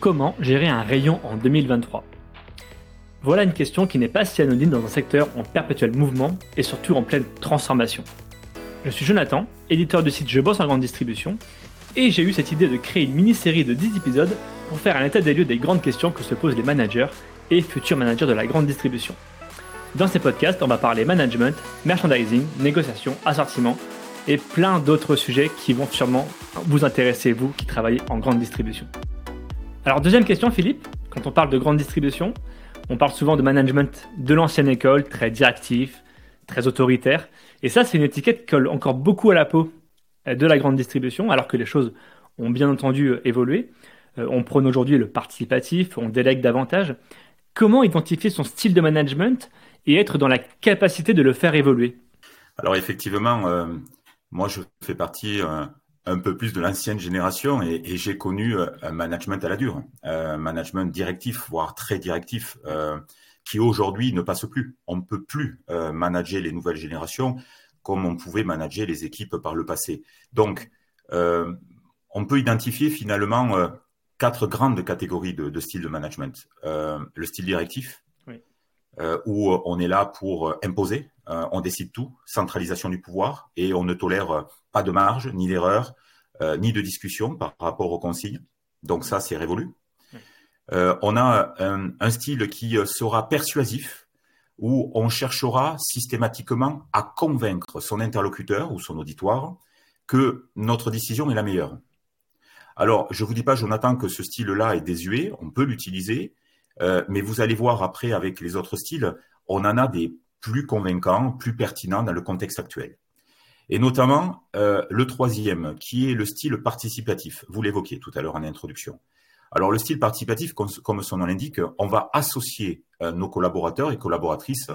Comment gérer un rayon en 2023 Voilà une question qui n'est pas si anonyme dans un secteur en perpétuel mouvement et surtout en pleine transformation. Je suis Jonathan, éditeur du site Je bosse en grande distribution, et j'ai eu cette idée de créer une mini-série de 10 épisodes pour faire un état des lieux des grandes questions que se posent les managers et futurs managers de la grande distribution. Dans ces podcasts, on va parler management, merchandising, négociation, assortiment et plein d'autres sujets qui vont sûrement vous intéresser, vous qui travaillez en grande distribution. Alors deuxième question Philippe, quand on parle de grande distribution, on parle souvent de management de l'ancienne école, très directif, très autoritaire, et ça c'est une étiquette qui colle encore beaucoup à la peau de la grande distribution, alors que les choses ont bien entendu évolué. Euh, on prône aujourd'hui le participatif, on délègue davantage. Comment identifier son style de management et être dans la capacité de le faire évoluer? Alors effectivement, euh, moi je fais partie euh, un peu plus de l'ancienne génération et, j'ai connu euh, un management à la dure, un management directif, voire très directif, qui aujourd'hui ne passe plus. On ne peut plus manager les nouvelles générations comme on pouvait manager les équipes par le passé. Donc, on peut identifier finalement quatre grandes catégories de, de style de management. le style directif, euh, où on est là pour imposer, euh, on décide tout, centralisation du pouvoir, et on ne tolère pas de marge, ni d'erreur, euh, ni de discussion par rapport aux consignes. Donc ça, c'est révolu. on a un, style qui sera persuasif, où on cherchera systématiquement à convaincre son interlocuteur ou son auditoire que notre décision est la meilleure. Alors, je vous dis pas, Jonathan, que ce style-là est désuet, on peut l'utiliser, euh, mais vous allez voir après avec les autres styles, on en a des plus convaincants, plus pertinents dans le contexte actuel. Et notamment euh, le troisième, qui est le style participatif. Vous l'évoquiez tout à l'heure en introduction. Alors le style participatif, comme, son nom l'indique, on va associer euh, nos collaborateurs et collaboratrices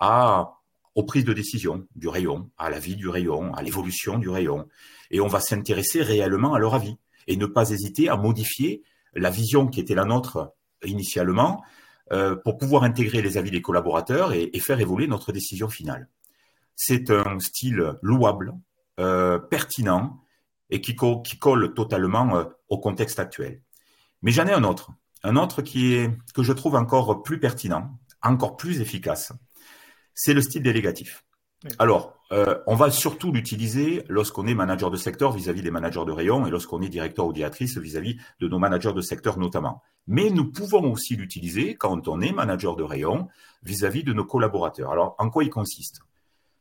à, aux prises de décision du rayon, à la vie du rayon, à l'évolution du rayon. Et on va s'intéresser réellement à leur avis et ne pas hésiter à modifier la vision qui était la nôtre initialement euh, pour pouvoir intégrer les avis des collaborateurs et, faire évoluer notre décision finale. C'est un style louable, euh, pertinent et qui, colle totalement euh, au contexte actuel. Mais j'en ai un autre, un autre que je trouve encore plus pertinent, encore plus efficace. C'est le style délégatif. Alors, euh, on va surtout l'utiliser lorsqu'on est manager de secteur vis-à-vis des managers de rayon et lorsqu'on est directeur ou directrice vis-à-vis de nos managers de secteur notamment. Mais nous pouvons aussi l'utiliser quand on est manager de rayon vis-à-vis de nos collaborateurs. Alors, en quoi il consiste?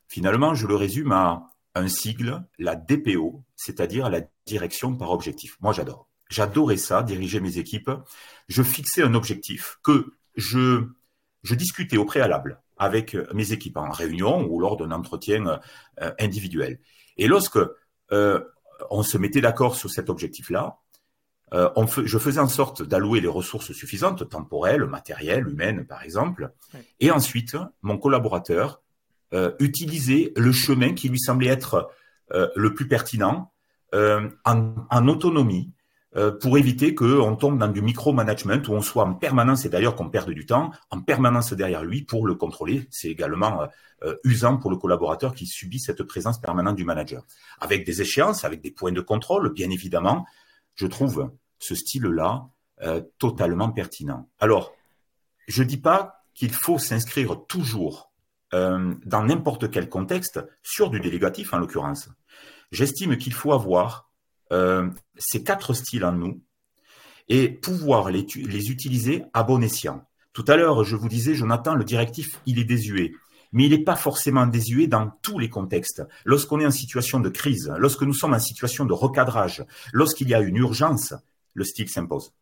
Finalement, je le résume à un sigle, la DPO, c'est-à-dire la direction par objectif. Moi, j'adore. J'adorais ça, diriger mes équipes. Je fixais un objectif que je, je discutais au préalable avec euh, mes équipes en réunion ou lors d'un entretien euh, individuel. Et lorsque euh, on se mettait d'accord sur cet objectif-là, je faisais en sorte d'allouer les ressources suffisantes, temporelles, matérielles, humaines, par exemple. Et ensuite, mon collaborateur utilisait le chemin qui lui semblait être le plus pertinent en, autonomie pour éviter qu'on tombe dans du micromanagement où on soit en permanence, et d'ailleurs qu'on perde du temps, en permanence derrière lui pour le contrôler. C'est également euh, euh, usant pour le collaborateur qui subit cette présence permanente du manager. Avec des échéances, avec des points de contrôle, bien évidemment, je trouve ce style-là totalement pertinent. Alors, je dis pas qu'il faut s'inscrire toujours dans n'importe quel contexte sur du délégatif en l'occurrence. J'estime qu'il faut avoir euh, ces quatre styles en nous et pouvoir les, les utiliser à bon escient. Tout à l'heure, je vous disais, Jonathan, le directif, il est désuet mais il n'est pas forcément désuet dans tous les contextes. Lorsqu'on est en situation de crise, lorsque nous sommes en situation de recadrage, lorsqu'il y a une urgence, le style s'impose.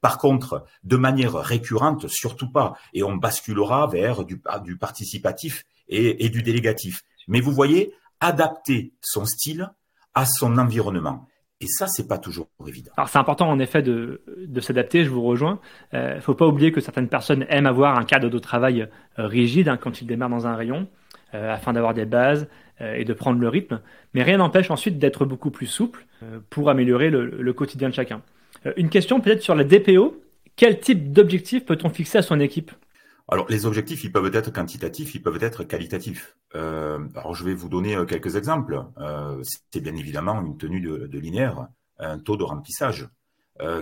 Par contre, de manière récurrente, surtout pas, et on basculera vers du, du participatif et du délégatif. Mais vous voyez, adapter son style à son environnement. Et ça, c'est pas toujours évident. Alors c'est important en effet de, s'adapter, je vous rejoins. Il euh, ne faut pas oublier que certaines personnes aiment avoir un cadre de travail euh, rigide hein, quand ils démarrent dans un rayon, euh, afin d'avoir des bases et de prendre le rythme. Mais rien n'empêche ensuite d'être beaucoup plus souple pour améliorer le, le, quotidien de chacun. une question peut-être sur la DPO. Quel type d'objectif peut-on fixer à son équipe? Alors, les objectifs, ils peuvent être quantitatifs, ils peuvent être qualitatifs. Euh, alors, je vais vous donner euh, quelques exemples. Euh, c'est bien évidemment une tenue de, linéaire, un taux de remplissage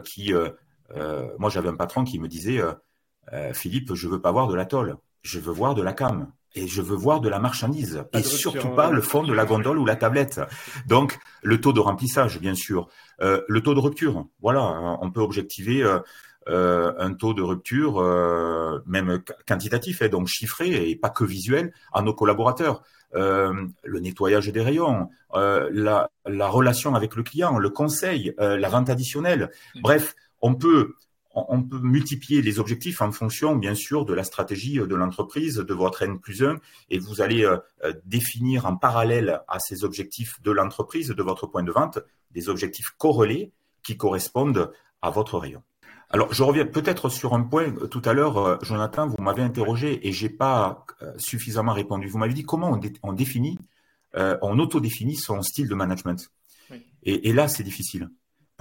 qui moi j'avais un patron qui me disait Philippe, je veux pas voir de la tôle, je veux voir de la cam et je veux voir de la marchandise et surtout pas le fond de la gondole ou la tablette. Donc le taux de remplissage, bien sûr, euh, le taux de rupture. Voilà, on peut objectiver euh, euh, un taux de rupture, même quantitatif, et hein, donc chiffré et pas que visuel, à nos collaborateurs. le nettoyage des rayons, la, la, relation avec le client, le conseil, la vente additionnelle. Mmh. Bref, on peut on peut multiplier les objectifs en fonction, bien sûr, de la stratégie de l'entreprise, de votre N plus 1, et vous allez euh, euh, définir en parallèle à ces objectifs de l'entreprise, de votre point de vente, des objectifs corrélés qui correspondent à votre rayon. Alors, je reviens peut-être sur un point. Tout à l'heure, euh, Jonathan, vous m'avez interrogé et j'ai pas suffisamment répondu. Vous m'avez dit comment on, définit, on autodéfinit son style de management. et là, c'est difficile.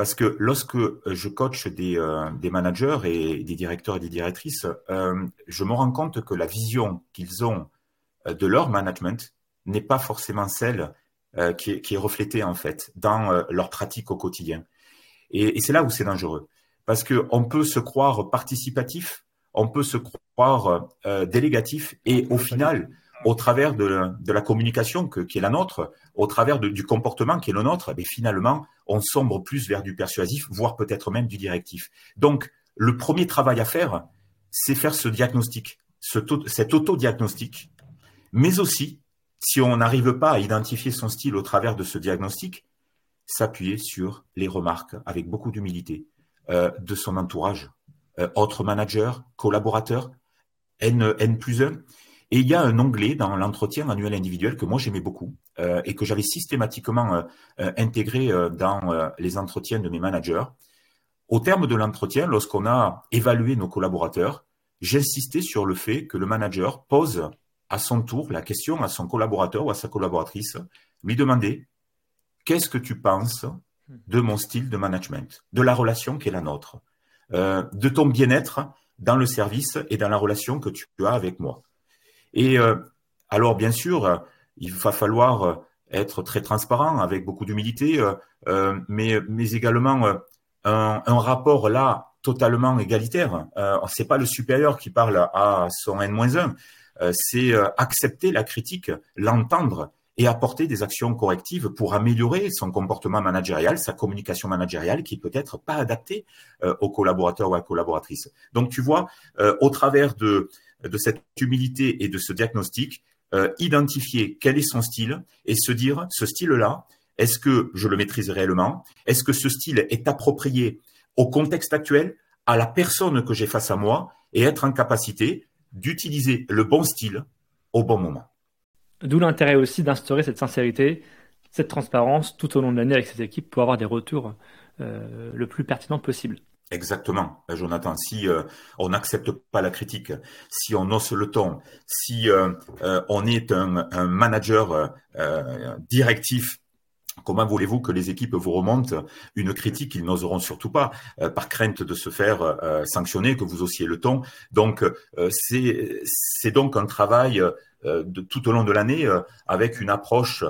Parce que lorsque euh, je coach des, euh, des managers et des directeurs et des directrices, euh, je me rends compte que la vision qu'ils ont de leur management n'est pas forcément celle qui est, qui, est, reflétée en fait dans leur pratique au quotidien. Et, et c'est là où c'est dangereux. Parce qu'on peut se croire participatif, on peut se croire délégatif, et au final, au travers de, la communication qui est la nôtre, au travers du comportement qui est le nôtre, mais finalement, on sombre plus vers du persuasif, voire peut-être même du directif. Donc, le premier travail à faire, c'est faire ce diagnostic, cet auto-diagnostic, mais aussi, si on n'arrive pas à identifier son style au travers de ce diagnostic, s'appuyer sur les remarques avec beaucoup d'humilité euh, de son entourage, euh, autres managers, collaborateurs, N, N plus 1. Et il y a un onglet dans l'entretien annuel individuel que moi j'aimais beaucoup euh, et que j'avais systématiquement euh, euh, intégré dans les entretiens de mes managers. Au terme de l'entretien, lorsqu'on a évalué nos collaborateurs, j'insistais sur le fait que le manager pose à son tour la question à son collaborateur ou à sa collaboratrice, lui demander qu'est-ce que tu penses de mon style de management, de la relation qui est la nôtre, de ton bien-être dans le service et dans la relation que tu as avec moi. Et euh, alors, bien sûr, il va falloir euh, être très transparent, avec beaucoup d'humilité, euh, mais, mais également un, un, rapport là totalement égalitaire. Euh, c'est pas le supérieur qui parle à son N-1, c'est accepter la critique, l'entendre et apporter des actions correctives pour améliorer son comportement managérial, sa communication managériale qui peut être pas adaptée aux collaborateurs ou à collaboratrices. Donc tu vois, au travers de de cette humilité et de ce diagnostic, euh, identifier quel est son style et se dire, ce style-là, est-ce que je le maîtrise réellement? Est-ce que ce style est approprié au contexte actuel, à la personne que j'ai face à moi, et être en capacité d'utiliser le bon style au bon moment? D'où l'intérêt aussi d'instaurer cette sincérité, cette transparence tout au long de l'année avec ses équipes pour avoir des retours euh, le plus pertinents possible. Exactement, Jonathan. Si euh, on n'accepte pas la critique, si on hausse le ton, si euh, on est un, manager directif, comment voulez-vous que les équipes vous remontent une critique qu'ils n'oseront surtout pas, par crainte de se faire sanctionner, que vous haussiez le ton. Donc c'est donc un travail tout au long de l'année avec une approche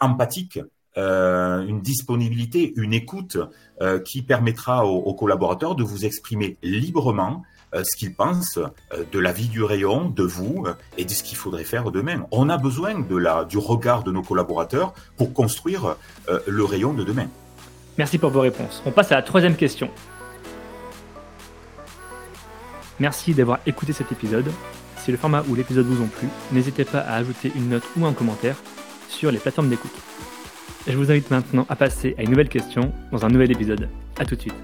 empathique euh, une disponibilité, une écoute euh, qui permettra aux, collaborateurs de vous exprimer librement euh, ce qu'ils pensent de la vie du rayon, de vous et de ce qu'il faudrait faire demain. On a besoin de la, du regard de nos collaborateurs pour construire le rayon de demain. Merci pour vos réponses. On passe à la troisième question. Merci d'avoir écouté cet épisode. Si le format ou l'épisode vous ont plu, n'hésitez pas à ajouter une note ou un commentaire sur les plateformes d'écoute. Je vous invite maintenant à passer à une nouvelle question dans un nouvel épisode. A tout de suite.